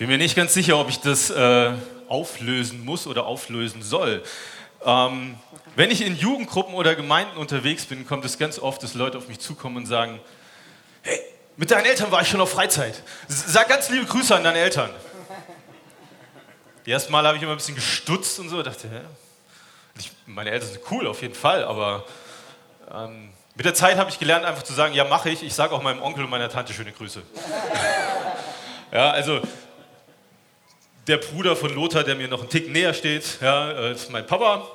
bin mir nicht ganz sicher, ob ich das äh, auflösen muss oder auflösen soll. Ähm, wenn ich in Jugendgruppen oder Gemeinden unterwegs bin, kommt es ganz oft, dass Leute auf mich zukommen und sagen, hey, mit deinen Eltern war ich schon auf Freizeit. Sag ganz liebe Grüße an deine Eltern. Erstmal Mal habe ich immer ein bisschen gestutzt und so, dachte, hä? Ich, meine Eltern sind cool auf jeden Fall, aber ähm, mit der Zeit habe ich gelernt, einfach zu sagen, ja, mache ich. Ich sage auch meinem Onkel und meiner Tante schöne Grüße. ja, also der Bruder von Lothar, der mir noch einen Tick näher steht, ja, äh, ist mein Papa.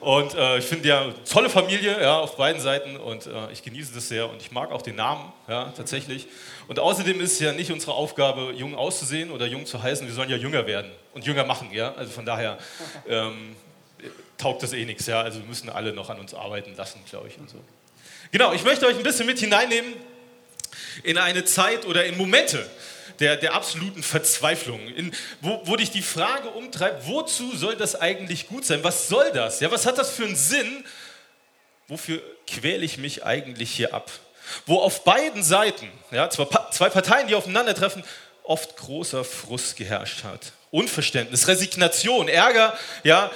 Und äh, ich finde ja tolle Familie ja, auf beiden Seiten und äh, ich genieße das sehr und ich mag auch den Namen ja, tatsächlich. Und außerdem ist es ja nicht unsere Aufgabe, jung auszusehen oder jung zu heißen. Wir sollen ja jünger werden und jünger machen. Ja? Also von daher ähm, taugt das eh nichts. Ja? Also wir müssen alle noch an uns arbeiten lassen, glaube ich. Und so. Genau, ich möchte euch ein bisschen mit hineinnehmen in eine Zeit oder in Momente, der, der absoluten Verzweiflung, in, wo, wo dich die Frage umtreibt, wozu soll das eigentlich gut sein? Was soll das? Ja, was hat das für einen Sinn? Wofür quäle ich mich eigentlich hier ab? Wo auf beiden Seiten, ja, zwei Parteien, die aufeinandertreffen, oft großer Frust geherrscht hat. Unverständnis, Resignation, Ärger, ja,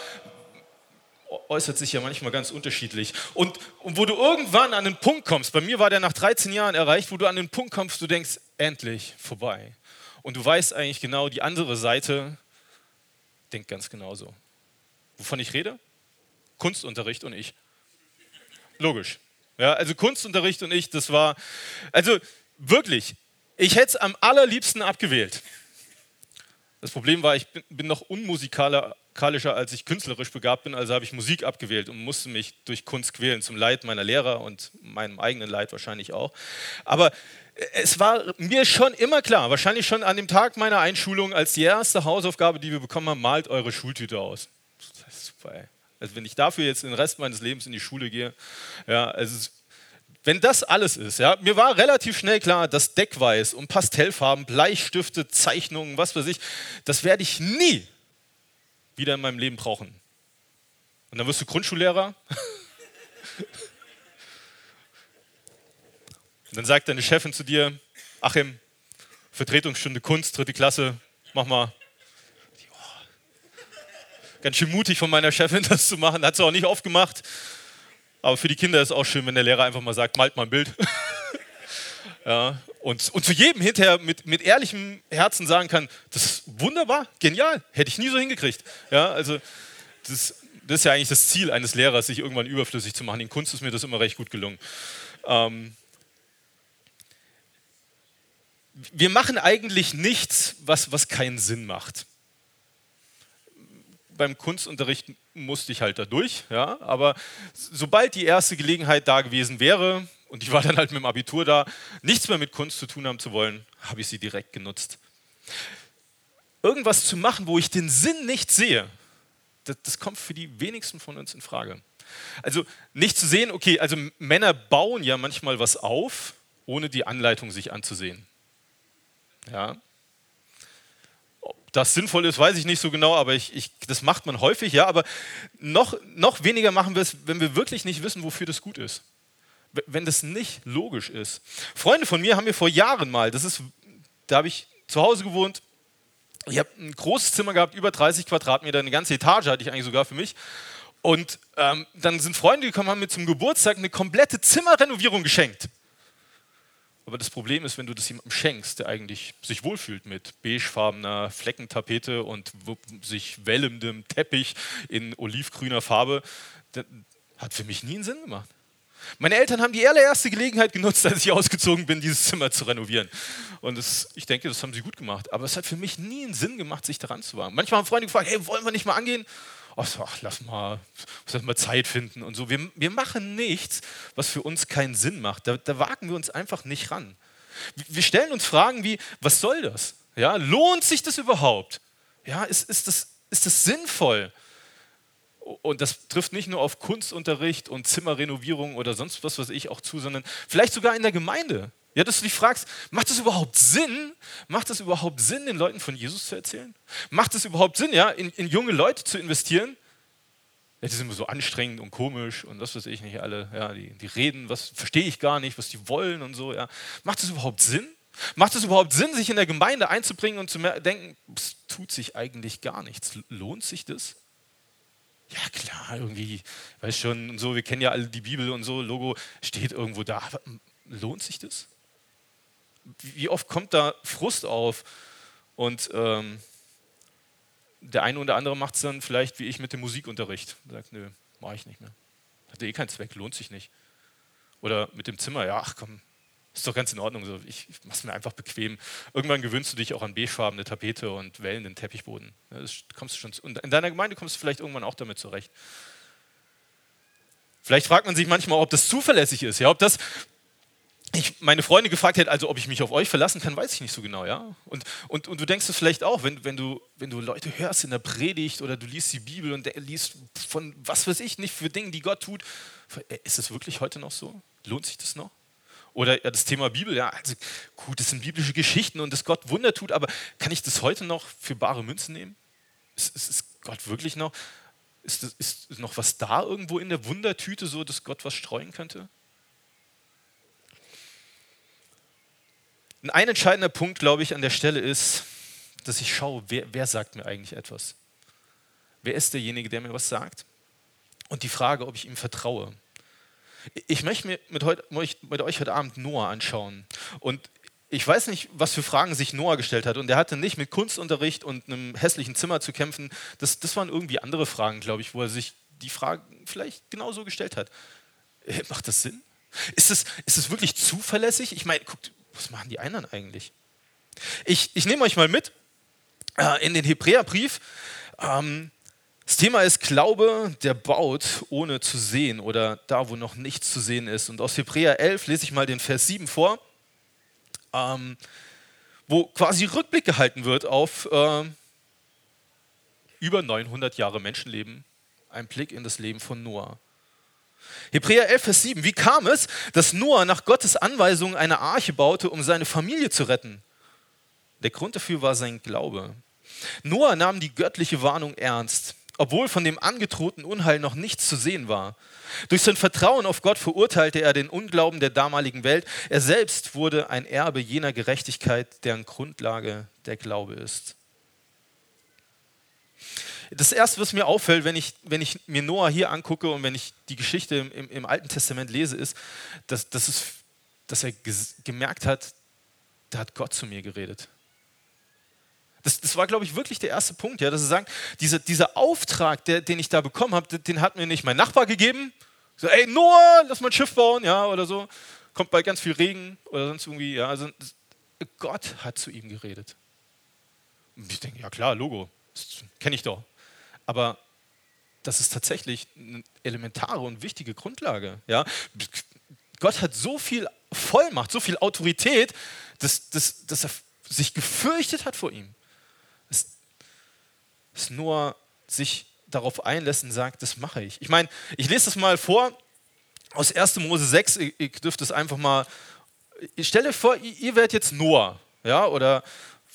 äußert sich ja manchmal ganz unterschiedlich. Und, und wo du irgendwann an den Punkt kommst, bei mir war der nach 13 Jahren erreicht, wo du an den Punkt kommst, du denkst, endlich vorbei. Und du weißt eigentlich genau, die andere Seite denkt ganz genauso. Wovon ich rede? Kunstunterricht und ich. Logisch. Ja, also Kunstunterricht und ich, das war, also wirklich, ich hätte es am allerliebsten abgewählt. Das Problem war, ich bin, bin noch unmusikalischer, als ich künstlerisch begabt bin, also habe ich Musik abgewählt und musste mich durch Kunst quälen, zum Leid meiner Lehrer und meinem eigenen Leid wahrscheinlich auch. Aber es war mir schon immer klar, wahrscheinlich schon an dem Tag meiner Einschulung, als die erste Hausaufgabe, die wir bekommen haben, malt eure Schultüte aus. Das ist super, ey. Also wenn ich dafür jetzt den Rest meines Lebens in die Schule gehe, ja, also wenn das alles ist, ja, mir war relativ schnell klar, dass Deckweiß und Pastellfarben, Bleistifte, Zeichnungen, was weiß ich, das werde ich nie wieder in meinem Leben brauchen. Und dann wirst du Grundschullehrer Und dann sagt deine Chefin zu dir, Achim, Vertretungsstunde Kunst, dritte Klasse, mach mal. Ganz schön mutig von meiner Chefin, das zu machen. Hat sie auch nicht oft gemacht. Aber für die Kinder ist es auch schön, wenn der Lehrer einfach mal sagt, malt mal ein Bild. ja, und, und zu jedem hinterher mit, mit ehrlichem Herzen sagen kann, das ist wunderbar, genial, hätte ich nie so hingekriegt. Ja, also das, das ist ja eigentlich das Ziel eines Lehrers, sich irgendwann überflüssig zu machen. In Kunst ist mir das immer recht gut gelungen. Ähm, wir machen eigentlich nichts, was, was keinen Sinn macht. Beim Kunstunterricht musste ich halt da durch, ja, aber sobald die erste Gelegenheit da gewesen wäre, und ich war dann halt mit dem Abitur da, nichts mehr mit Kunst zu tun haben zu wollen, habe ich sie direkt genutzt. Irgendwas zu machen, wo ich den Sinn nicht sehe, das, das kommt für die wenigsten von uns in Frage. Also nicht zu sehen, okay, also Männer bauen ja manchmal was auf, ohne die Anleitung sich anzusehen. Ja. Ob das sinnvoll ist, weiß ich nicht so genau, aber ich, ich, das macht man häufig, ja. Aber noch, noch weniger machen wir es, wenn wir wirklich nicht wissen, wofür das gut ist. Wenn das nicht logisch ist. Freunde von mir haben mir vor Jahren mal, das ist, da habe ich zu Hause gewohnt, ich habe ein großes Zimmer gehabt, über 30 Quadratmeter, eine ganze Etage hatte ich eigentlich sogar für mich. Und ähm, dann sind Freunde gekommen, haben mir zum Geburtstag eine komplette Zimmerrenovierung geschenkt. Aber das Problem ist, wenn du das jemandem schenkst, der eigentlich sich wohlfühlt mit beigefarbener Fleckentapete und sich wellendem Teppich in olivgrüner Farbe, hat für mich nie einen Sinn gemacht. Meine Eltern haben die allererste Gelegenheit genutzt, als ich ausgezogen bin, dieses Zimmer zu renovieren. Und das, ich denke, das haben sie gut gemacht. Aber es hat für mich nie einen Sinn gemacht, sich daran zu wagen. Manchmal haben Freunde gefragt, hey, wollen wir nicht mal angehen? ach, lass mal, lass mal Zeit finden und so. Wir, wir machen nichts, was für uns keinen Sinn macht. Da, da wagen wir uns einfach nicht ran. Wir stellen uns Fragen wie, was soll das? Ja, lohnt sich das überhaupt? Ja, ist, ist, das, ist das sinnvoll? Und das trifft nicht nur auf Kunstunterricht und Zimmerrenovierung oder sonst was, was ich auch zu, sondern vielleicht sogar in der Gemeinde. Ja, dass du dich fragst, macht es überhaupt Sinn? Macht es überhaupt Sinn, den Leuten von Jesus zu erzählen? Macht es überhaupt Sinn, ja, in, in junge Leute zu investieren? Ja, die sind immer so anstrengend und komisch und das weiß ich nicht alle. Ja, die, die reden, was verstehe ich gar nicht, was die wollen und so. Ja. Macht es überhaupt Sinn? Macht es überhaupt Sinn, sich in der Gemeinde einzubringen und zu denken, es tut sich eigentlich gar nichts? Lohnt sich das? Ja, klar, irgendwie, weißt schon, so, wir kennen ja alle die Bibel und so, Logo steht irgendwo da. Aber lohnt sich das? Wie oft kommt da Frust auf? Und ähm, der eine oder andere macht es dann vielleicht wie ich mit dem Musikunterricht. Sagt, nö, mache ich nicht mehr. Hat eh keinen Zweck, lohnt sich nicht. Oder mit dem Zimmer, ja, ach komm, ist doch ganz in Ordnung. So. Ich, ich mache es mir einfach bequem. Irgendwann gewöhnst du dich auch an beigefarbene Tapete und wellenden Teppichboden. Das kommst du schon, und in deiner Gemeinde kommst du vielleicht irgendwann auch damit zurecht. Vielleicht fragt man sich manchmal, ob das zuverlässig ist, ja, ob das ich meine Freunde gefragt hätte, also ob ich mich auf euch verlassen kann, weiß ich nicht so genau, ja. Und, und, und du denkst es vielleicht auch, wenn, wenn, du, wenn du Leute hörst in der Predigt oder du liest die Bibel und der liest von was weiß ich nicht für Dinge, die Gott tut, ist es wirklich heute noch so? Lohnt sich das noch? Oder das Thema Bibel, ja, also gut, das sind biblische Geschichten und dass Gott Wunder tut, aber kann ich das heute noch für bare Münzen nehmen? Ist, ist, Gott wirklich noch, ist, ist noch was da irgendwo in der Wundertüte, so dass Gott was streuen könnte? ein entscheidender Punkt, glaube ich, an der Stelle ist, dass ich schaue, wer, wer sagt mir eigentlich etwas? Wer ist derjenige, der mir was sagt? Und die Frage, ob ich ihm vertraue. Ich möchte mir mit, heute, mit euch heute Abend Noah anschauen. Und ich weiß nicht, was für Fragen sich Noah gestellt hat. Und er hatte nicht mit Kunstunterricht und einem hässlichen Zimmer zu kämpfen. Das, das waren irgendwie andere Fragen, glaube ich, wo er sich die Fragen vielleicht genauso gestellt hat. Äh, macht das Sinn? Ist es, ist es wirklich zuverlässig? Ich meine, guckt, was machen die anderen eigentlich? Ich, ich nehme euch mal mit äh, in den Hebräerbrief. Ähm, das Thema ist Glaube, der baut ohne zu sehen oder da, wo noch nichts zu sehen ist. Und aus Hebräer 11 lese ich mal den Vers 7 vor, ähm, wo quasi Rückblick gehalten wird auf äh, über 900 Jahre Menschenleben, ein Blick in das Leben von Noah. Hebräer 11, Vers 7. Wie kam es, dass Noah nach Gottes Anweisung eine Arche baute, um seine Familie zu retten? Der Grund dafür war sein Glaube. Noah nahm die göttliche Warnung ernst, obwohl von dem angedrohten Unheil noch nichts zu sehen war. Durch sein Vertrauen auf Gott verurteilte er den Unglauben der damaligen Welt. Er selbst wurde ein Erbe jener Gerechtigkeit, deren Grundlage der Glaube ist das Erste, was mir auffällt, wenn ich, wenn ich mir Noah hier angucke und wenn ich die Geschichte im, im, Alten Testament lese, ist, dass, dass, es, dass er gemerkt hat, da hat Gott zu mir geredet. Das, das war, glaube ich, wirklich der erste Punkt, ja, dass er sagt, diese, dieser Auftrag, der, den ich da bekommen habe, den hat mir nicht mein Nachbar gegeben. So, ey, Noah, lass mal ein Schiff bauen, ja, oder so. Kommt bald ganz viel Regen oder sonst irgendwie, ja. Also, Gott hat zu ihm geredet. Und ich denke, ja klar, Logo, kenne ich doch. Aber das ist tatsächlich eine elementare und wichtige Grundlage. Ja? Gott hat so viel Vollmacht, so viel Autorität, dass, dass, dass er sich gefürchtet hat vor ihm. Dass, Noah sich darauf einlässt und sagt, das mache ich. Ich meine, ich lese das mal vor aus 1. Mose 6, ihr, ihr dürft es einfach mal, ich stelle vor, ihr, ihr werdet jetzt Noah, ja, oder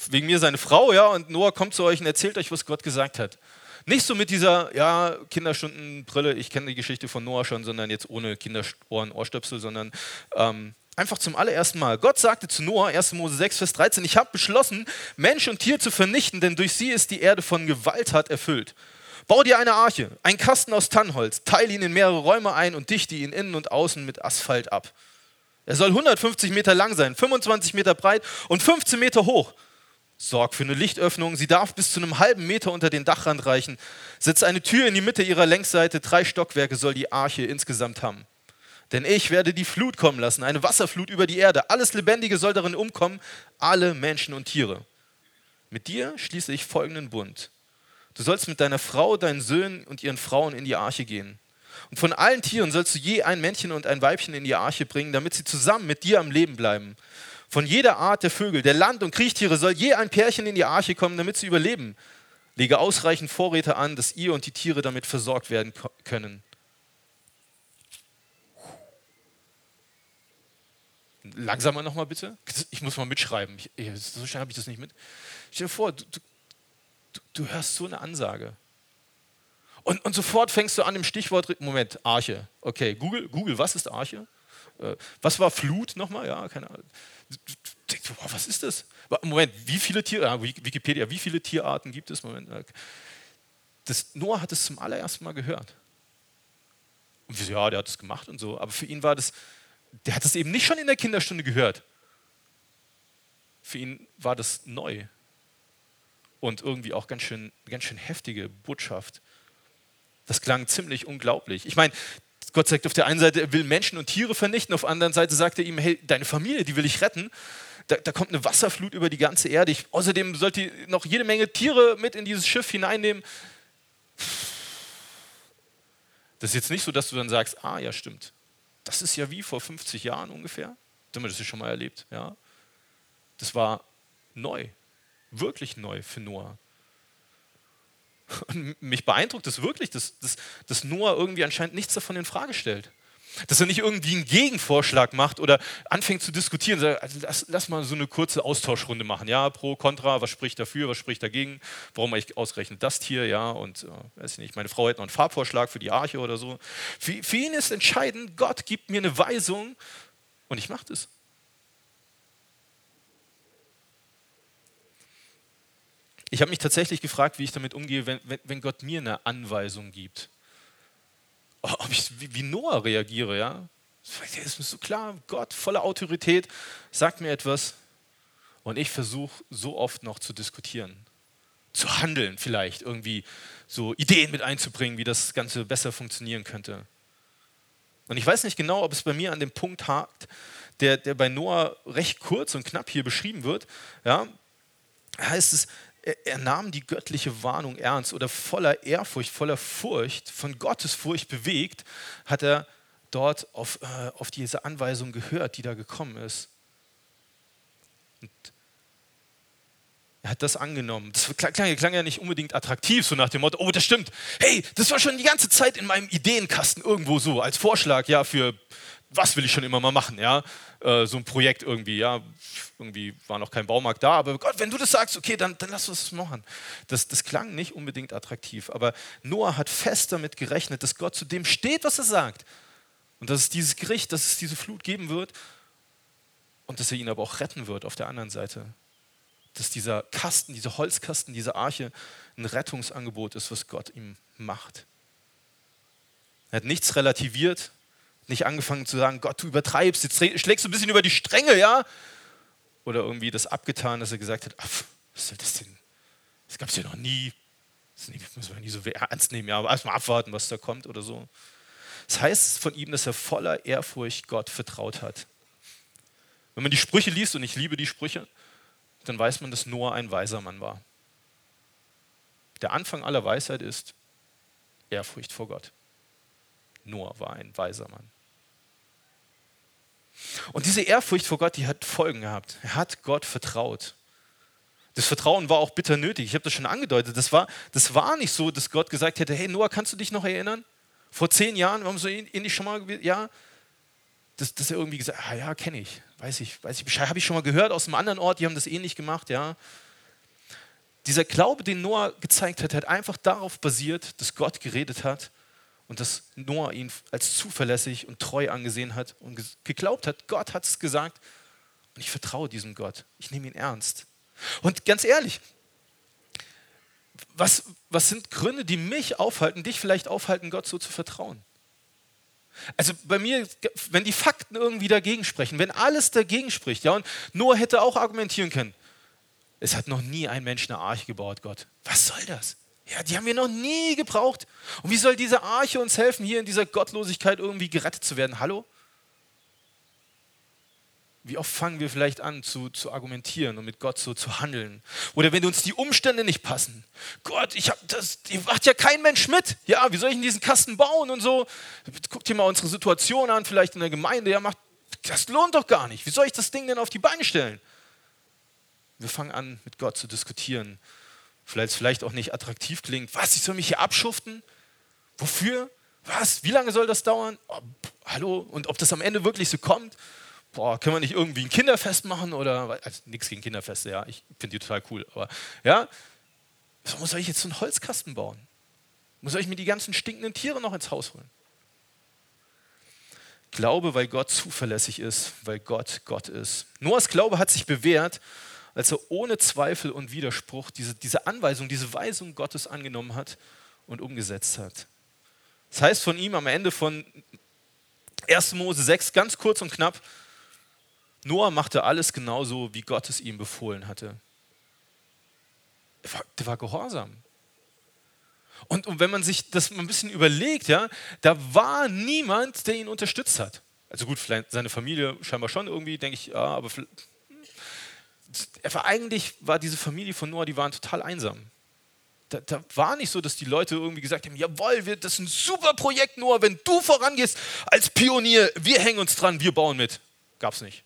wegen mir seine Frau, ja, und Noah kommt zu euch und erzählt euch, was Gott gesagt hat. Nicht so mit dieser, ja, Kinderstundenbrille, ich kenne die Geschichte von Noah schon, sondern jetzt ohne Kinderohren, Ohrstöpsel, sondern ähm, einfach zum allerersten Mal. Gott sagte zu Noah, 1. Mose 6, Vers 13, ich habe beschlossen, Mensch und Tier zu vernichten, denn durch sie ist die Erde von Gewalttat erfüllt. Bau dir eine Arche, einen Kasten aus Tannholz, teile ihn in mehrere Räume ein und dichte ihn innen und außen mit Asphalt ab. Er soll 150 Meter lang sein, 25 Meter breit und 15 Meter hoch. Sorg für eine Lichtöffnung. Sie darf bis zu einem halben Meter unter den Dachrand reichen. Setz eine Tür in die Mitte ihrer Längsseite. Drei Stockwerke soll die Arche insgesamt haben. Denn ich werde die Flut kommen lassen, eine Wasserflut über die Erde. Alles Lebendige soll darin umkommen, alle Menschen und Tiere. Mit dir schließe ich folgenden Bund. Du sollst mit deiner Frau, deinen Söhnen und ihren Frauen in die Arche gehen. Und von allen Tieren sollst du je ein Männchen und ein Weibchen in die Arche bringen, damit sie zusammen mit dir am Leben bleiben. Von jeder Art der Vögel, der Land- und Kriechtiere soll je ein Pärchen in die Arche kommen, damit sie überleben. Lege ausreichend Vorräte an, dass ihr und die Tiere damit versorgt werden können. Langsamer nochmal bitte. Ich muss mal mitschreiben. Ich, so schnell habe ich das nicht mit. Stell dir vor, du, du, du hörst so eine Ansage. Und, und, sofort fängst du an im Stichwort, Moment, Arche. Okay, Google, Google was ist Arche? Äh, was war Flut nochmal? Ja, keine Ahnung denkst, boah, was ist das? Moment, wie viele Tiere, Wikipedia, wie viele Tierarten gibt es? Moment, das, Noah hat es zum allerersten Mal gehört. Und wir so, ja, der hat es gemacht und so. Aber für ihn war das, der hat es eben nicht schon in der Kinderstunde gehört. Für ihn war das neu. Und irgendwie auch ganz schön, ganz schön heftige Botschaft. Das klang ziemlich unglaublich. Ich meine, Gott sagt auf der einen Seite, er will Menschen und Tiere vernichten, auf der anderen Seite sagt er ihm, hey, deine Familie, die will ich retten. Da, da kommt eine Wasserflut über die ganze Erde. Ich, außerdem sollte ihr noch jede Menge Tiere mit in dieses Schiff hineinnehmen. Das ist jetzt nicht so, dass du dann sagst, ah ja, stimmt. Das ist ja wie vor 50 Jahren ungefähr. Haben wir das schon mal erlebt, ja. Das war neu, wirklich neu für Noah. Und mich beeindruckt es wirklich, dass, dass, dass Noah irgendwie anscheinend nichts davon in Frage stellt. Dass er nicht irgendwie einen Gegenvorschlag macht oder anfängt zu diskutieren. Also lass, lass, mal so eine kurze Austauschrunde machen. Ja, pro, contra, was spricht dafür, was spricht dagegen? Warum ich ausgerechnet das Tier? Ja, und äh, weiß nicht, meine Frau hätte noch einen Farbvorschlag für die Arche oder so. Für, für ihn ist entscheidend, Gott gibt mir eine Weisung und ich mache das. Ich habe mich tatsächlich gefragt, wie ich damit umgehe, wenn, wenn Gott mir eine Anweisung gibt. Oh, ob ich wie Noah reagiere, ja? Das ist mir so klar, Gott, voller Autorität, sagt mir etwas und ich versuche so oft noch zu diskutieren, zu handeln vielleicht, irgendwie so Ideen mit einzubringen, wie das Ganze besser funktionieren könnte. Und ich weiß nicht genau, ob es bei mir an dem Punkt hakt, der, der bei Noah recht kurz und knapp hier beschrieben wird. Ja, heißt es, er, er, nahm die göttliche Warnung ernst oder voller Ehrfurcht, voller Furcht, von Gottes Furcht bewegt, hat er dort auf, äh, auf diese Anweisung gehört, die da gekommen ist. Und er hat das angenommen. Das klang, klang, ja nicht unbedingt attraktiv, so nach dem Motto, oh, das stimmt. Hey, das war schon die ganze Zeit in meinem Ideenkasten irgendwo so, als Vorschlag, ja, für was will ich schon immer mal machen, ja, äh, so ein Projekt irgendwie, ja, irgendwie war noch kein Baumarkt da, aber Gott, wenn du das sagst, okay, dann, dann lass uns das machen. Das, das klang nicht unbedingt attraktiv, aber Noah hat fest damit gerechnet, dass Gott zu dem steht, was er sagt und dass es dieses Gericht, dass es diese Flut geben wird und dass er ihn aber auch retten wird auf der anderen Seite. Dass dieser Kasten, dieser Holzkasten, diese Arche ein Rettungsangebot ist, was Gott ihm macht. Er hat nichts relativiert, nicht angefangen zu sagen, Gott, du übertreibst, jetzt schlägst du ein bisschen über die Stränge, ja? Oder irgendwie das abgetan, dass er gesagt hat, ach, was soll das denn? Das gab es ja noch nie. Das müssen wir nie so ernst nehmen, ja, aber erstmal abwarten, was da kommt oder so. Das heißt von ihm, dass er voller Ehrfurcht Gott vertraut hat. Wenn man die Sprüche liest, und ich liebe die Sprüche, dann weiß man, dass Noah ein weiser Mann war. Der Anfang aller Weisheit ist Ehrfurcht vor Gott. Noah war ein weiser Mann. Und diese Ehrfurcht vor Gott, die hat Folgen gehabt. Er hat Gott vertraut. Das Vertrauen war auch bitter nötig. Ich habe das schon angedeutet. Das war, das war nicht so, dass Gott gesagt hätte: Hey Noah, kannst du dich noch erinnern? Vor zehn Jahren, wir so ähnlich schon mal, ja, dass, dass er irgendwie gesagt ah, ja, kenne ich, weiß ich, weiß ich Bescheid, habe ich schon mal gehört aus einem anderen Ort, die haben das ähnlich gemacht, ja. Dieser Glaube, den Noah gezeigt hat, hat einfach darauf basiert, dass Gott geredet hat und dass Noah ihn als zuverlässig und treu angesehen hat und geglaubt hat, Gott hat es gesagt und ich vertraue diesem Gott. Ich nehme ihn ernst. Und ganz ehrlich, was, was sind Gründe, die mich aufhalten, dich vielleicht aufhalten, Gott so zu vertrauen? Also bei mir, wenn die Fakten irgendwie dagegen sprechen, wenn alles dagegen spricht, ja, und Noah hätte auch argumentieren können, es hat noch nie ein Mensch eine Arche gebaut, Gott. Was soll das? Ja, die haben wir noch nie gebraucht. Und wie soll diese Arche uns helfen, hier in dieser Gottlosigkeit irgendwie gerettet zu werden? Hallo? Wie oft fangen wir vielleicht an zu, zu argumentieren und mit Gott so zu handeln? Oder wenn uns die Umstände nicht passen. Gott, ich hab das, die macht ja kein Mensch mit. Ja, wie soll ich in diesen Kasten bauen und so? Guck dir mal unsere Situation an, vielleicht in der Gemeinde. Ja, macht, das lohnt doch gar nicht. Wie soll ich das Ding denn auf die Beine stellen? Wir fangen an, mit Gott zu diskutieren vielleicht, vielleicht auch nicht attraktiv klingt. Was, ich soll mich hier abschuften? Wofür? Was? Wie lange soll das dauern? Oh, hallo? Und ob das am Ende wirklich so kommt? Boah, können wir nicht irgendwie ein Kinderfest machen oder also nichts gegen Kinderfeste, ja, ich finde die total cool, aber ja, warum soll ich jetzt so einen Holzkasten bauen? Muss ich mir die ganzen stinkenden Tiere noch ins Haus holen? Glaube, weil Gott zuverlässig ist, weil Gott Gott ist. Noahs Glaube hat sich bewährt, als er ohne Zweifel und Widerspruch diese, diese Anweisung, diese Weisung Gottes angenommen hat und umgesetzt hat. Das heißt von ihm am Ende von 1. Mose 6 ganz kurz und knapp, Noah machte alles genauso, wie Gott es ihm befohlen hatte. Der war, der war gehorsam. Und, und, wenn man sich das mal ein bisschen überlegt, ja, da war niemand, der ihn unterstützt hat. Also gut, vielleicht seine Familie scheinbar schon irgendwie, denke ich, ja, aber er eigentlich, war diese Familie von Noah, die waren total einsam. Da, da, war nicht so, dass die Leute irgendwie gesagt haben, jawohl, wir, das ist ein super Projekt, Noah, wenn du vorangehst als Pionier, wir hängen uns dran, wir bauen mit. Gab's nicht.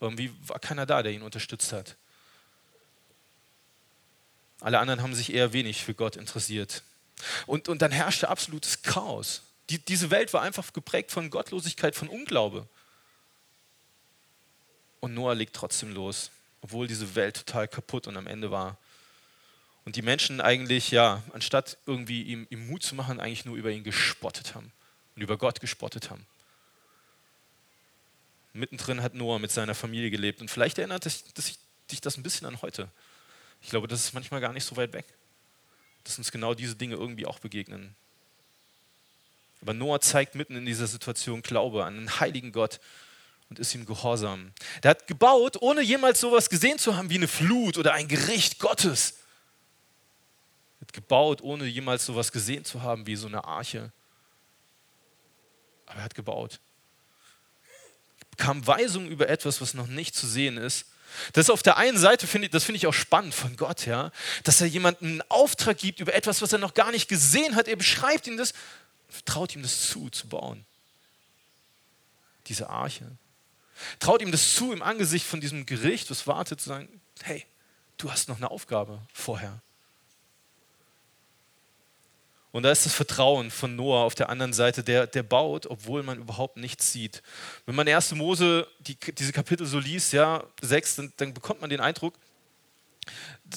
Irgendwie war keiner da, der ihn unterstützt hat. Alle anderen haben sich eher wenig für Gott interessiert. Und, und dann herrschte absolutes Chaos. Die, diese Welt war einfach geprägt von Gottlosigkeit, von Unglaube. Und Noah legt trotzdem los, obwohl diese Welt total kaputt und am Ende war. Und die Menschen eigentlich, ja, anstatt irgendwie ihm, ihm Mut zu machen, eigentlich nur über ihn gespottet haben und über Gott gespottet haben. Mittendrin hat Noah mit seiner Familie gelebt. Und vielleicht erinnert dich das ein bisschen an heute. Ich glaube, das ist manchmal gar nicht so weit weg, dass uns genau diese Dinge irgendwie auch begegnen. Aber Noah zeigt mitten in dieser Situation Glaube an einen heiligen Gott, und ist ihm gehorsam. Der hat gebaut, ohne jemals sowas gesehen zu haben wie eine Flut oder ein Gericht Gottes. Er hat gebaut, ohne jemals sowas gesehen zu haben wie so eine Arche. Aber er hat gebaut. Er bekam Weisung über etwas, was noch nicht zu sehen ist. Das ist auf der einen Seite, finde ich, das finde ich auch spannend von Gott, ja, dass er jemandem einen Auftrag gibt über etwas, was er noch gar nicht gesehen hat. Er beschreibt ihm das, traut ihm das zu, zu bauen. Diese Arche. Traut ihm das zu im Angesicht von diesem Gericht, das wartet, zu sagen, hey, du hast noch eine Aufgabe vorher. Und da ist das Vertrauen von Noah auf der anderen Seite, der, der baut, obwohl man überhaupt nichts sieht. Wenn man 1. Mose die, diese Kapitel so liest, ja, 6, dann, dann bekommt man den Eindruck,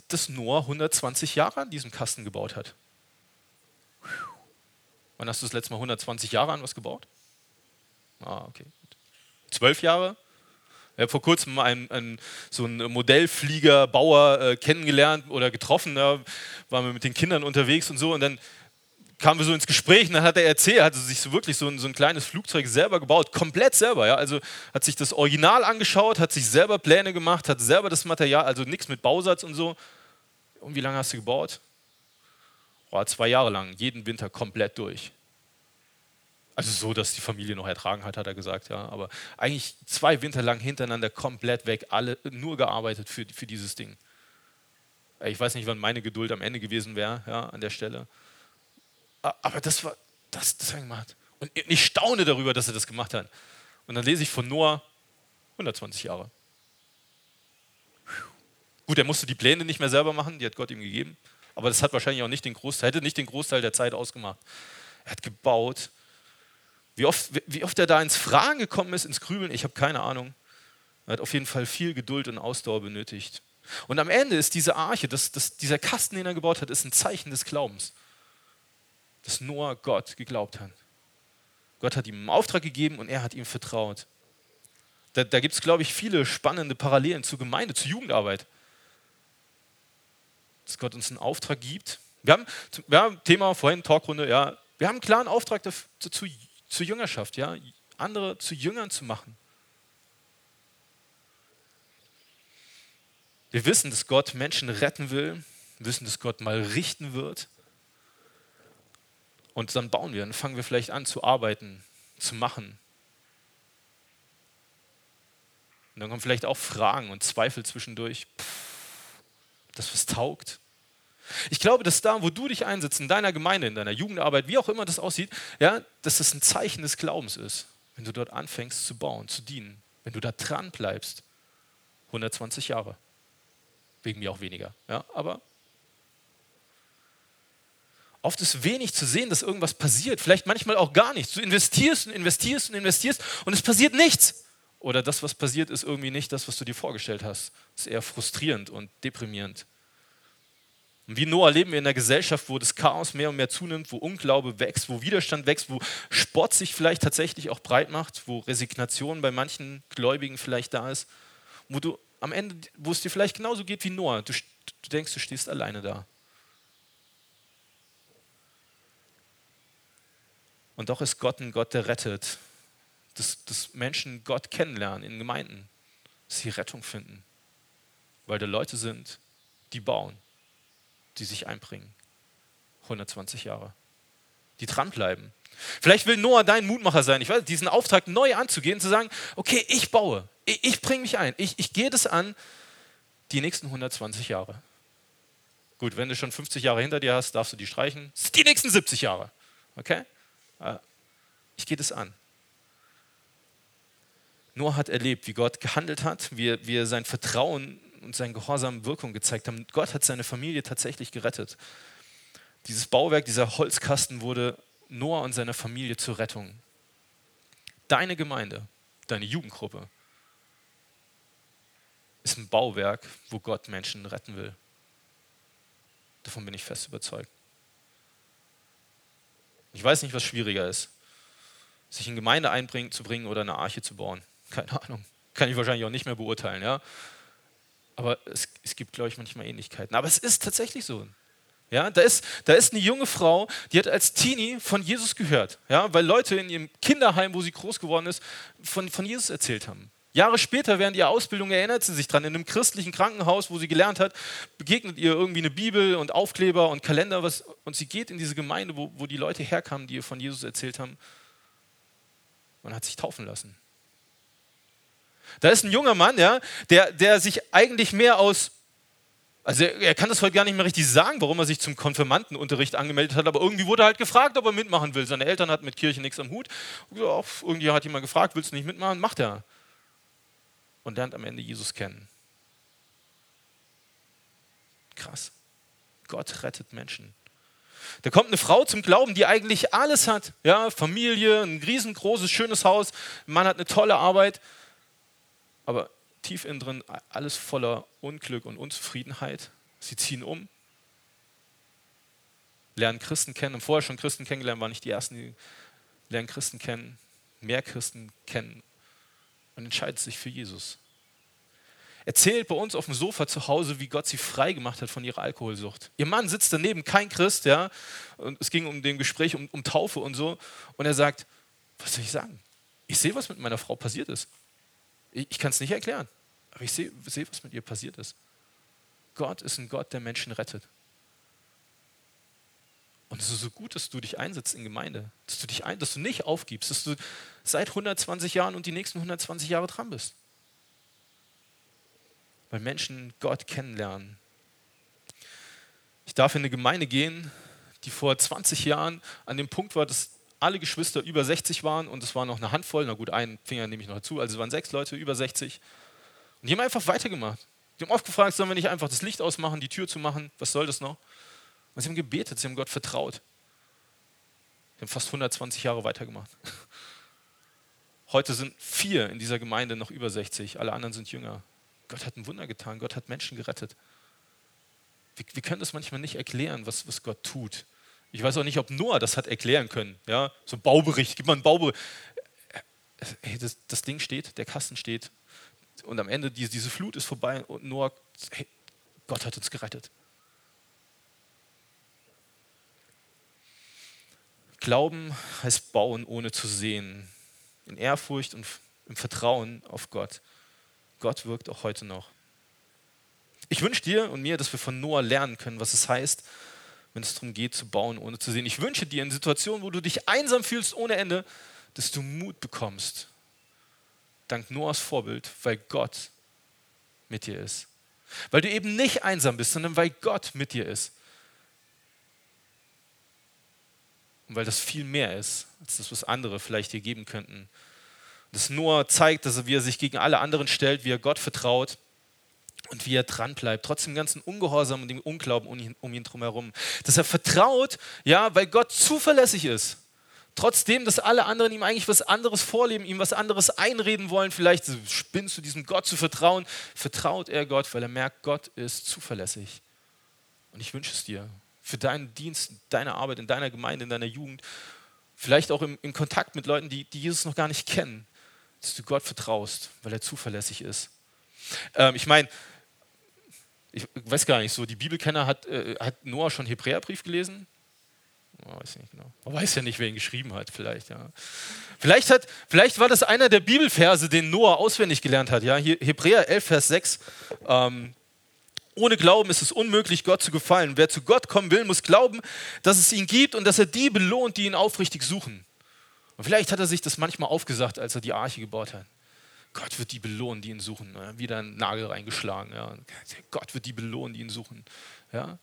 dass Noah 120 Jahre an diesem Kasten gebaut hat. Wann hast du das letzte Mal 120 Jahre an was gebaut? Ah, okay zwölf Jahre. Ich habe vor kurzem einen, einen, so einen Modellflieger, Bauer äh, kennengelernt oder getroffen. Da waren wir mit den Kindern unterwegs und so. Und dann kamen wir so ins Gespräch und dann hat er erzählt, er sich so wirklich so ein, so ein kleines Flugzeug selber gebaut, komplett selber. Ja? Also hat sich das Original angeschaut, hat sich selber Pläne gemacht, hat selber das Material, also nichts mit Bausatz und so. Und wie lange hast du gebaut? Oh, zwei Jahre lang, jeden Winter komplett durch. Also so, dass die Familie noch ertragen hat, hat er gesagt, ja. Aber eigentlich zwei Winter lang hintereinander komplett weg, alle nur gearbeitet für, für dieses Ding. Ich weiß nicht, wann meine Geduld am Ende gewesen wäre, ja, an der Stelle. Aber das war, das, das hat er gemacht. Und ich staune darüber, dass er das gemacht hat. Und dann lese ich von Noah 120 Jahre. Gut, er musste die Pläne nicht mehr selber machen, die hat Gott ihm gegeben. Aber das hat wahrscheinlich auch nicht den Großteil, hätte nicht den Großteil der Zeit ausgemacht. Er hat gebaut, wie oft, wie oft er da ins Fragen gekommen ist, ins Grübeln, ich habe keine Ahnung. Er hat auf jeden Fall viel Geduld und Ausdauer benötigt. Und am Ende ist diese Arche, das, das, dieser Kasten, den er gebaut hat, ist ein Zeichen des Glaubens. Dass Noah Gott geglaubt hat. Gott hat ihm einen Auftrag gegeben und er hat ihm vertraut. Da, da gibt es, glaube ich, viele spannende Parallelen zur Gemeinde, zur Jugendarbeit. Dass Gott uns einen Auftrag gibt. Wir haben, wir haben Thema vorhin, Talkrunde, ja, wir haben einen klaren Auftrag dazu, zur Jüngerschaft, ja, andere zu Jüngern zu machen. Wir wissen, dass Gott Menschen retten will, wir wissen, dass Gott mal richten wird. Und dann bauen wir, dann fangen wir vielleicht an zu arbeiten, zu machen. Und dann kommen vielleicht auch Fragen und Zweifel zwischendurch. Pff, das was taugt. Ich glaube, dass da, wo du dich einsetzt, in deiner Gemeinde, in deiner Jugendarbeit, wie auch immer das aussieht, ja, dass das ein Zeichen des Glaubens ist, wenn du dort anfängst zu bauen, zu dienen, wenn du da dran bleibst. 120 Jahre. Wegen mir auch weniger. Ja, aber oft ist wenig zu sehen, dass irgendwas passiert. Vielleicht manchmal auch gar nichts. Du investierst und investierst und investierst und es passiert nichts. Oder das, was passiert, ist irgendwie nicht das, was du dir vorgestellt hast. Das ist eher frustrierend und deprimierend. Und wie Noah leben wir in einer Gesellschaft, wo das Chaos mehr und mehr zunimmt, wo Unglaube wächst, wo Widerstand wächst, wo Spott sich vielleicht tatsächlich auch breit macht, wo Resignation bei manchen Gläubigen vielleicht da ist, wo du am Ende, wo es dir vielleicht genauso geht wie Noah, du, du denkst, du stehst alleine da. Und doch ist Gott ein Gott, der rettet, dass, dass Menschen Gott kennenlernen in Gemeinden, dass sie Rettung finden, weil da Leute sind, die bauen die sich einbringen. 120 Jahre. Die dranbleiben. Vielleicht will Noah dein Mutmacher sein, ich weiß, diesen Auftrag neu anzugehen, zu sagen, okay, ich baue, ich, ich bringe mich ein, ich, ich gehe das an, die nächsten 120 Jahre. Gut, wenn du schon 50 Jahre hinter dir hast, darfst du die streichen. Die nächsten 70 Jahre. Okay? Äh, ich gehe das an. Noah hat erlebt, wie Gott gehandelt hat, wie, wie er sein Vertrauen und seinen Gehorsam Wirkung gezeigt haben. Gott hat seine Familie tatsächlich gerettet. Dieses Bauwerk, dieser Holzkasten wurde Noah und seiner Familie zur Rettung. Deine Gemeinde, deine Jugendgruppe ist ein Bauwerk, wo Gott Menschen retten will. Davon bin ich fest überzeugt. Ich weiß nicht, was schwieriger ist, sich in Gemeinde einbringen zu bringen oder eine Arche zu bauen. Keine Ahnung. Kann ich wahrscheinlich auch nicht mehr beurteilen. Ja? Aber es, es gibt, glaube ich, manchmal Ähnlichkeiten. Aber es ist tatsächlich so. Ja, da ist, da ist eine junge Frau, die hat als Teenie von Jesus gehört, ja, weil Leute in ihrem Kinderheim, wo sie groß geworden ist, von, von Jesus erzählt haben. Jahre später, während ihrer Ausbildung, erinnert sie sich dran, in einem christlichen Krankenhaus, wo sie gelernt hat, begegnet ihr irgendwie eine Bibel und Aufkleber und Kalender, was, und sie geht in diese Gemeinde, wo, wo die Leute herkamen, die ihr von Jesus erzählt haben, und hat sich taufen lassen. Da ist ein junger Mann, ja, der, der sich eigentlich mehr aus, also er, er kann das heute gar nicht mehr richtig sagen, warum er sich zum Konfirmandenunterricht angemeldet hat, aber irgendwie wurde er halt gefragt, ob er mitmachen will. Seine Eltern hatten mit Kirche nichts am Hut. Ja, irgendwie hat jemand gefragt, willst du nicht mitmachen? Macht er. Und lernt am Ende Jesus kennen. Krass. Gott rettet Menschen. Da kommt eine Frau zum Glauben, die eigentlich alles hat. Ja, Familie, ein riesengroßes, schönes Haus, Mann hat eine tolle Arbeit aber tief innen drin alles voller Unglück und Unzufriedenheit. Sie ziehen um, lernen Christen kennen, und vorher schon Christen kennengelernt, waren nicht die Ersten, die lernen Christen kennen, mehr Christen kennen und entscheidet sich für Jesus. Erzählt bei uns auf dem Sofa zu Hause, wie Gott sie frei gemacht hat von ihrer Alkoholsucht. Ihr Mann sitzt daneben, kein Christ, ja, und es ging um den Gespräch um, um Taufe und so, und er sagt, was soll ich sagen? Ich sehe, was mit meiner Frau passiert ist. Ich, ich kann es nicht erklären, aber ich sehe, seh, was mit ihr passiert ist. Gott ist ein Gott, der Menschen rettet. Und es ist so gut, dass du dich einsetzt in Gemeinde, dass du dich ein, dass du nicht aufgibst, dass du seit 120 Jahren und die nächsten 120 Jahre dran bist. Weil Menschen Gott kennenlernen. Ich darf in eine Gemeinde gehen, die vor 20 Jahren an dem Punkt war, dass alle Geschwister über 60 waren und es war noch eine Handvoll, na gut, einen Finger nehme ich noch dazu, also es waren sechs Leute über 60. Und die haben einfach weitergemacht. Die haben oft gefragt, sollen wir nicht einfach das Licht ausmachen, die Tür zu machen, was soll das noch? Und sie haben gebetet, sie haben Gott vertraut. Sie haben fast 120 Jahre weitergemacht. Heute sind vier in dieser Gemeinde noch über 60, alle anderen sind jünger. Gott hat ein Wunder getan, Gott hat Menschen gerettet. Wir, wir können das manchmal nicht erklären, was, was Gott tut. Ich weiß auch nicht, ob Noah das hat erklären können. Ja? So ein Baubericht, gib mal einen Baubericht. Hey, das, das, Ding steht, der Kasten steht und am Ende diese, diese Flut ist vorbei und Noah, hey, Gott hat uns gerettet. Glauben heißt bauen, ohne zu sehen. In Ehrfurcht und im Vertrauen auf Gott. Gott wirkt auch heute noch. Ich wünsche dir und mir, dass wir von Noah lernen können, was es heißt, wenn es darum geht, zu bauen, ohne zu sehen. Ich wünsche dir in Situationen, wo du dich einsam fühlst ohne Ende, dass du Mut bekommst. Dank Noahs Vorbild, weil Gott mit dir ist. Weil du eben nicht einsam bist, sondern weil Gott mit dir ist. Und weil das viel mehr ist, als das, was andere vielleicht dir geben könnten. Dass Noah zeigt, dass er, wie er sich gegen alle anderen stellt, wie er Gott vertraut und wie er dran bleibt, trotz dem ganzen Ungehorsam und dem Unglauben um ihn, um ihn drumherum. Dass er vertraut, ja, weil Gott zuverlässig ist. Trotzdem, dass alle anderen ihm eigentlich was anderes vorleben, ihm was anderes einreden wollen, vielleicht spinnst du diesem Gott zu vertrauen, vertraut er Gott, weil er merkt, Gott ist zuverlässig. Und ich wünsche es dir für deinen Dienst, deine Arbeit in deiner Gemeinde, in deiner Jugend, vielleicht auch im, im Kontakt mit Leuten, die, die Jesus noch gar nicht kennen, dass du Gott vertraust, weil er zuverlässig ist. Ähm, ich meine, ich weiß gar nicht, so die Bibelkenner hat, äh, hat Noah schon Hebräerbrief gelesen? Oh, weiß nicht genau. Man weiß ja nicht, wer ihn geschrieben hat, vielleicht, ja. Vielleicht, hat, vielleicht war das einer der Bibelverse, den Noah auswendig gelernt hat. Ja? Hebräer 11, Vers 6. Ähm, ohne Glauben ist es unmöglich, Gott zu gefallen. Wer zu Gott kommen will, muss glauben, dass es ihn gibt und dass er die belohnt, die ihn aufrichtig suchen. Und vielleicht hat er sich das manchmal aufgesagt, als er die Arche gebaut hat. Gott wird die belohnen, die ihn suchen. Ja, wieder einen Nagel reingeschlagen. Ja. Gott wird die belohnen, die ihn suchen. Ja.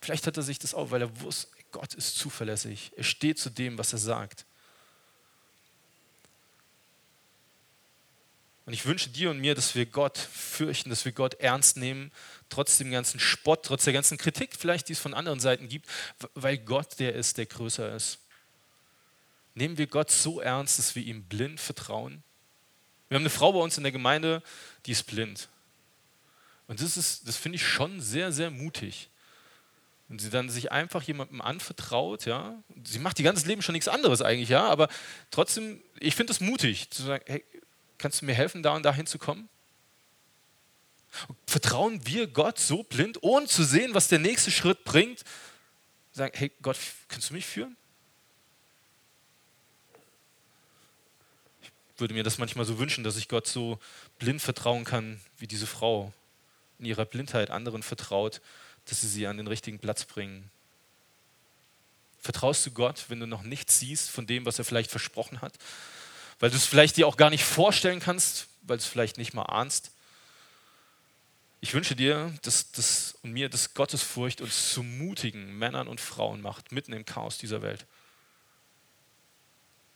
Vielleicht hat er sich das auf, weil er wusste, Gott ist zuverlässig. Er steht zu dem, was er sagt. Und ich wünsche dir und mir, dass wir Gott fürchten, dass wir Gott ernst nehmen, trotz dem ganzen Spott, trotz der ganzen Kritik vielleicht, die es von anderen Seiten gibt, weil Gott der ist, der größer ist. Nehmen wir Gott so ernst, dass wir ihm blind vertrauen? Wir haben eine Frau bei uns in der Gemeinde, die ist blind. Und das, ist, das finde ich schon sehr, sehr mutig. Und sie dann sich einfach jemandem anvertraut, ja. Sie macht ihr ganzes Leben schon nichts anderes eigentlich, ja, aber trotzdem, ich finde es mutig, zu sagen, hey, kannst du mir helfen, da und dahin zu kommen? vertrauen wir Gott so blind, ohne zu sehen, was der nächste Schritt bringt? Sagen, hey Gott, kannst du mich führen? Würde mir das manchmal so wünschen, dass ich Gott so blind vertrauen kann, wie diese Frau in ihrer Blindheit anderen vertraut, dass sie sie an den richtigen Platz bringen. Vertraust du Gott, wenn du noch nichts siehst von dem, was er vielleicht versprochen hat? Weil du es vielleicht dir auch gar nicht vorstellen kannst, weil du es vielleicht nicht mal ahnst. Ich wünsche dir dass, dass, und mir, dass Gottesfurcht uns zu mutigen Männern und Frauen macht, mitten im Chaos dieser Welt.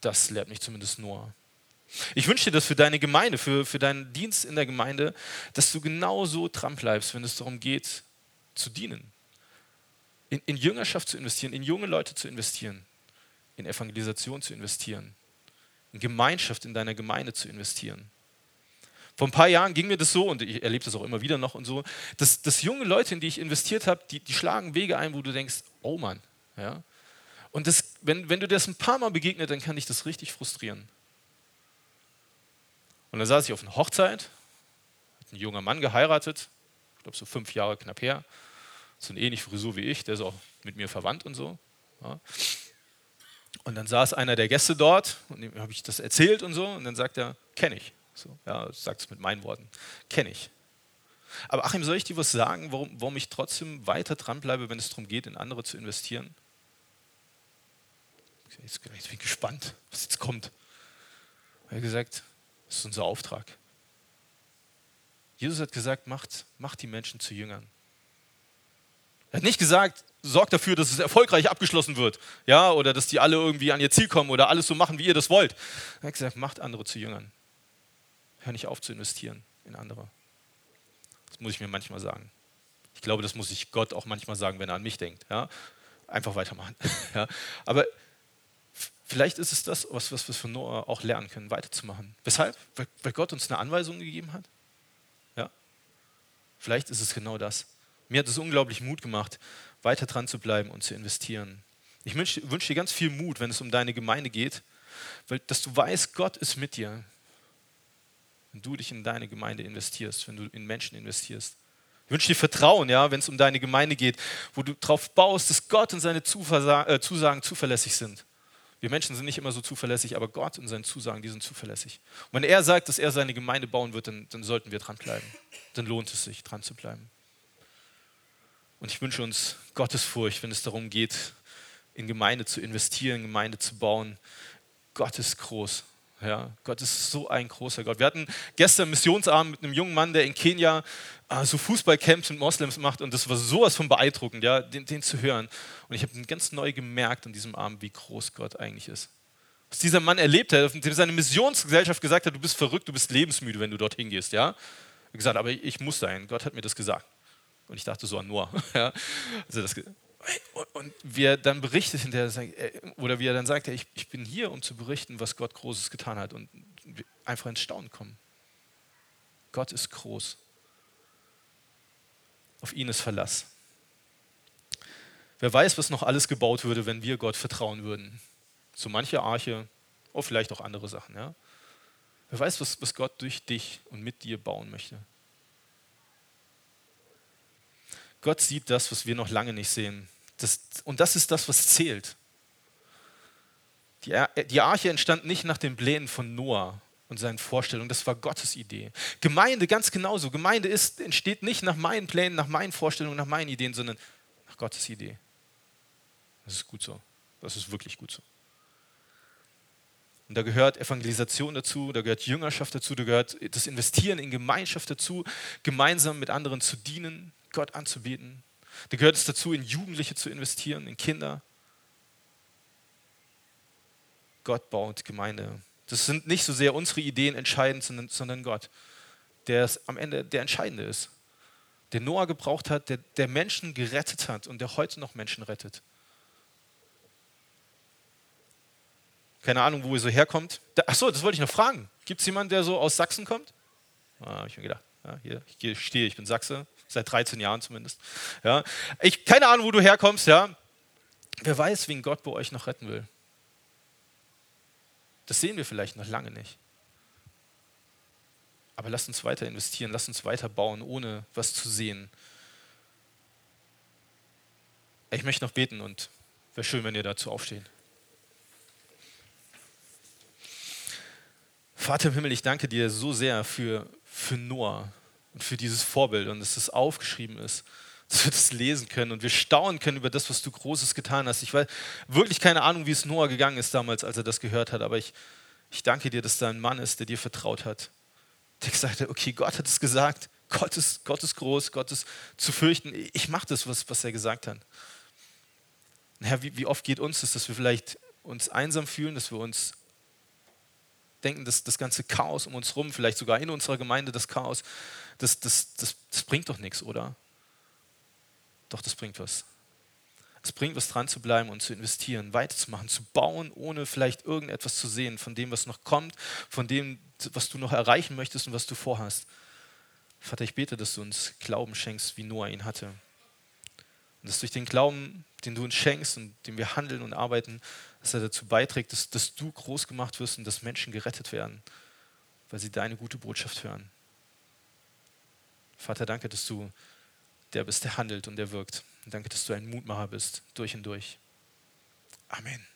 Das lehrt mich zumindest Noah. Ich wünsche dir das für deine Gemeinde, für, für deinen Dienst in der Gemeinde, dass du genauso dran bleibst, wenn es darum geht, zu dienen. In, in Jüngerschaft zu investieren, in junge Leute zu investieren, in Evangelisation zu investieren, in Gemeinschaft in deiner Gemeinde zu investieren. Vor ein paar Jahren ging mir das so, und ich erlebe das auch immer wieder noch und so, dass, dass junge Leute, in die ich investiert habe, die, die schlagen Wege ein, wo du denkst, oh Mann. Ja? Und das, wenn, wenn du das ein paar Mal begegnet, dann kann dich das richtig frustrieren. Und dann saß ich auf einer Hochzeit, hat ein junger Mann geheiratet, ich glaube so fünf Jahre knapp her, so eine ähnliche Frisur wie ich, der ist auch mit mir verwandt und so. Ja. Und dann saß einer der Gäste dort und dem habe ich das erzählt und so und dann sagt er, kenne ich. So, ja, sagt es mit meinen Worten, kenne ich. Aber Achim, soll ich dir was sagen, warum, warum ich trotzdem weiter dranbleibe, wenn es darum geht, in andere zu investieren? Jetzt, bin ich gespannt, was jetzt kommt. Er hat gesagt, das ist unser Auftrag. Jesus hat gesagt, macht, macht die Menschen zu Jüngern. Er hat nicht gesagt, sorgt dafür, dass es erfolgreich abgeschlossen wird, ja, oder dass die alle irgendwie an ihr Ziel kommen oder alles so machen, wie ihr das wollt. Er hat gesagt, macht andere zu Jüngern. Hör nicht auf zu investieren in andere. Das muss ich mir manchmal sagen. Ich glaube, das muss ich Gott auch manchmal sagen, wenn er an mich denkt. Ja? Einfach weitermachen. ja? Aber Vielleicht ist es das, was, was wir von Noah auch lernen können, weiterzumachen. Weshalb? Weil, weil Gott uns eine Anweisung gegeben hat? Ja? Vielleicht ist es genau das. Mir hat es unglaublich Mut gemacht, weiter dran zu bleiben und zu investieren. Ich wünsche wünsch dir ganz viel Mut, wenn es um deine Gemeinde geht, weil, dass du weißt, Gott ist mit dir, wenn du dich in deine Gemeinde investierst, wenn du in Menschen investierst. Ich wünsche dir Vertrauen, ja, wenn es um deine Gemeinde geht, wo du darauf baust, dass Gott und seine äh, Zusagen zuverlässig sind. Wir Menschen sind nicht immer so zuverlässig, aber Gott und seine Zusagen, die sind zuverlässig. Und wenn er sagt, dass er seine Gemeinde bauen wird, dann, dann sollten wir dranbleiben. Dann lohnt es sich, dran zu bleiben. Und ich wünsche uns Gottesfurcht, wenn es darum geht, in Gemeinde zu investieren, Gemeinde zu bauen. Gott ist groß. Ja, Gott ist so ein großer Gott. Wir hatten gestern Missionsabend mit einem jungen Mann, der in Kenia äh, so Fußballcamps mit Moslems macht und das war sowas von beeindruckend, ja, den, den zu hören. Und ich habe ganz neu gemerkt an diesem Abend, wie groß Gott eigentlich ist. Was dieser Mann erlebt hat, dem seine Missionsgesellschaft gesagt hat, du bist verrückt, du bist lebensmüde, wenn du dorthin gehst, ja. Hat gesagt, aber ich muss sein, Gott hat mir das gesagt. Und ich dachte so an Noah. ja. also das, und wie er dann berichtet hinterher, oder wie er dann sagt, ich, ich bin hier, um zu berichten, was Gott Großes getan hat und einfach ins Staunen kommen. Gott ist groß. Auf ihn ist Verlass. Wer weiß, was noch alles gebaut würde, wenn wir Gott vertrauen würden. So manche Arche, oder vielleicht auch andere Sachen. Ja? Wer weiß, was, was Gott durch dich und mit dir bauen möchte. Gott sieht das, was wir noch lange nicht sehen. Das, und das ist das, was zählt. Die, die Arche entstand nicht nach den Plänen von Noah und seinen Vorstellungen, das war Gottes Idee. Gemeinde ganz genauso. Gemeinde ist, entsteht nicht nach meinen Plänen, nach meinen Vorstellungen, nach meinen Ideen, sondern nach Gottes Idee. Das ist gut so. Das ist wirklich gut so. Und da gehört Evangelisation dazu, da gehört Jüngerschaft dazu, da gehört das Investieren in Gemeinschaft dazu, gemeinsam mit anderen zu dienen, Gott anzubieten. Da gehört es dazu, in Jugendliche zu investieren, in Kinder. Gott baut Gemeinde. Das sind nicht so sehr unsere Ideen entscheidend, sondern, sondern Gott, der es am Ende der Entscheidende ist. Der Noah gebraucht hat, der, der Menschen gerettet hat und der heute noch Menschen rettet. Keine Ahnung, wo ihr so herkommt. Achso, das wollte ich noch fragen. Gibt es jemanden, der so aus Sachsen kommt? Ah, habe ich mir gedacht. Ja, hier, ich stehe, ich bin Sachse, seit 13 Jahren zumindest. Ja. Ich, keine Ahnung, wo du herkommst, ja. Wer weiß, wen Gott bei euch noch retten will. Das sehen wir vielleicht noch lange nicht. Aber lasst uns weiter investieren, lasst uns weiter bauen, ohne was zu sehen. Ich möchte noch beten und wäre schön, wenn ihr dazu aufsteht. Vater im Himmel, ich danke dir so sehr für, für Noah und für dieses Vorbild und dass es aufgeschrieben ist, dass wir das lesen können und wir staunen können über das, was du Großes getan hast. Ich weiß wirklich keine Ahnung, wie es Noah gegangen ist damals, als er das gehört hat, aber ich, ich danke dir, dass da ein Mann ist, der dir vertraut hat, der gesagt hat, okay, Gott hat es gesagt, Gott ist, Gott ist groß, Gott ist zu fürchten, ich mache das, was, was er gesagt hat. Herr, wie, wie oft geht uns das, dass wir vielleicht uns einsam fühlen, dass wir uns denken, dass das ganze Chaos um uns herum, vielleicht sogar in unserer Gemeinde das Chaos, das, das, das, das bringt doch nichts, oder? Doch, das bringt was. Es bringt was dran zu bleiben und zu investieren, weiterzumachen, zu bauen, ohne vielleicht irgendetwas zu sehen von dem, was noch kommt, von dem, was du noch erreichen möchtest und was du vorhast. Vater, ich bete, dass du uns Glauben schenkst, wie Noah ihn hatte. Und dass durch den Glauben, den du uns schenkst und den wir handeln und arbeiten, dass er dazu beiträgt, dass, dass du groß gemacht wirst und dass Menschen gerettet werden, weil sie deine gute Botschaft hören. Vater, danke, dass du der bist, der handelt und der wirkt. Und danke, dass du ein Mutmacher bist, durch und durch. Amen.